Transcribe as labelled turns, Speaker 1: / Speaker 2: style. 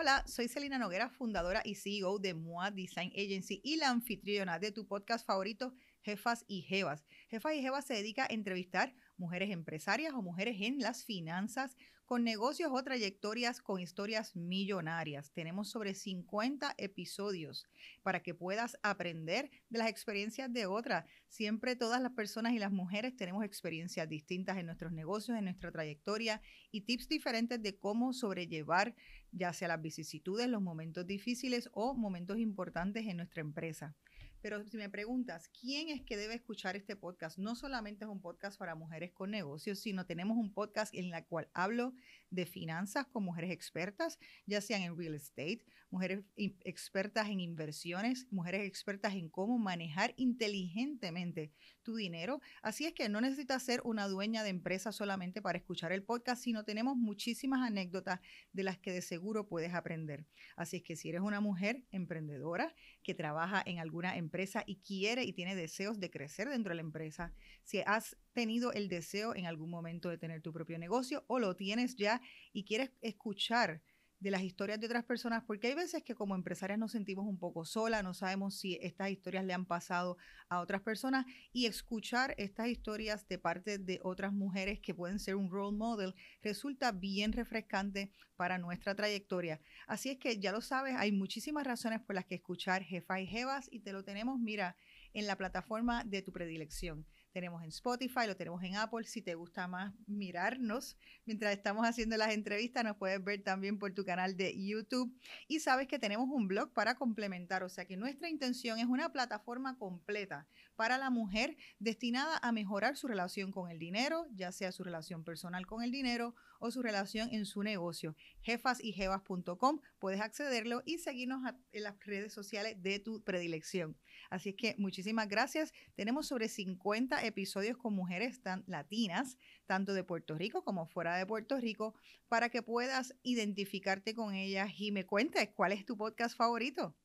Speaker 1: Hola, soy Celina Noguera, fundadora y CEO de MOA Design Agency y la anfitriona de tu podcast favorito, Jefas y Jevas. Jefas y Jevas se dedica a entrevistar mujeres empresarias o mujeres en las finanzas con negocios o trayectorias con historias millonarias. Tenemos sobre 50 episodios para que puedas aprender de las experiencias de otras. Siempre todas las personas y las mujeres tenemos experiencias distintas en nuestros negocios, en nuestra trayectoria y tips diferentes de cómo sobrellevar ya sea las vicisitudes, los momentos difíciles o momentos importantes en nuestra empresa. Pero si me preguntas, ¿quién es que debe escuchar este podcast? No solamente es un podcast para mujeres con negocios, sino tenemos un podcast en el cual hablo de finanzas con mujeres expertas, ya sean en real estate, mujeres expertas en inversiones, mujeres expertas en cómo manejar inteligentemente tu dinero. Así es que no necesitas ser una dueña de empresa solamente para escuchar el podcast, sino tenemos muchísimas anécdotas de las que de seguro puedes aprender. Así es que si eres una mujer emprendedora que trabaja en alguna empresa, y quiere y tiene deseos de crecer dentro de la empresa, si has tenido el deseo en algún momento de tener tu propio negocio o lo tienes ya y quieres escuchar de las historias de otras personas, porque hay veces que como empresarias nos sentimos un poco solas, no sabemos si estas historias le han pasado a otras personas y escuchar estas historias de parte de otras mujeres que pueden ser un role model resulta bien refrescante para nuestra trayectoria. Así es que ya lo sabes, hay muchísimas razones por las que escuchar Jefa y Jevas y te lo tenemos, mira, en la plataforma de tu predilección tenemos en Spotify, lo tenemos en Apple. Si te gusta más mirarnos mientras estamos haciendo las entrevistas, nos puedes ver también por tu canal de YouTube. Y sabes que tenemos un blog para complementar, o sea que nuestra intención es una plataforma completa para la mujer destinada a mejorar su relación con el dinero, ya sea su relación personal con el dinero o su relación en su negocio. Jefasyjevas.com, puedes accederlo y seguirnos en las redes sociales de tu predilección. Así es que muchísimas gracias. Tenemos sobre 50 episodios con mujeres tan latinas, tanto de Puerto Rico como fuera de Puerto Rico, para que puedas identificarte con ellas y me cuentes cuál es tu podcast favorito.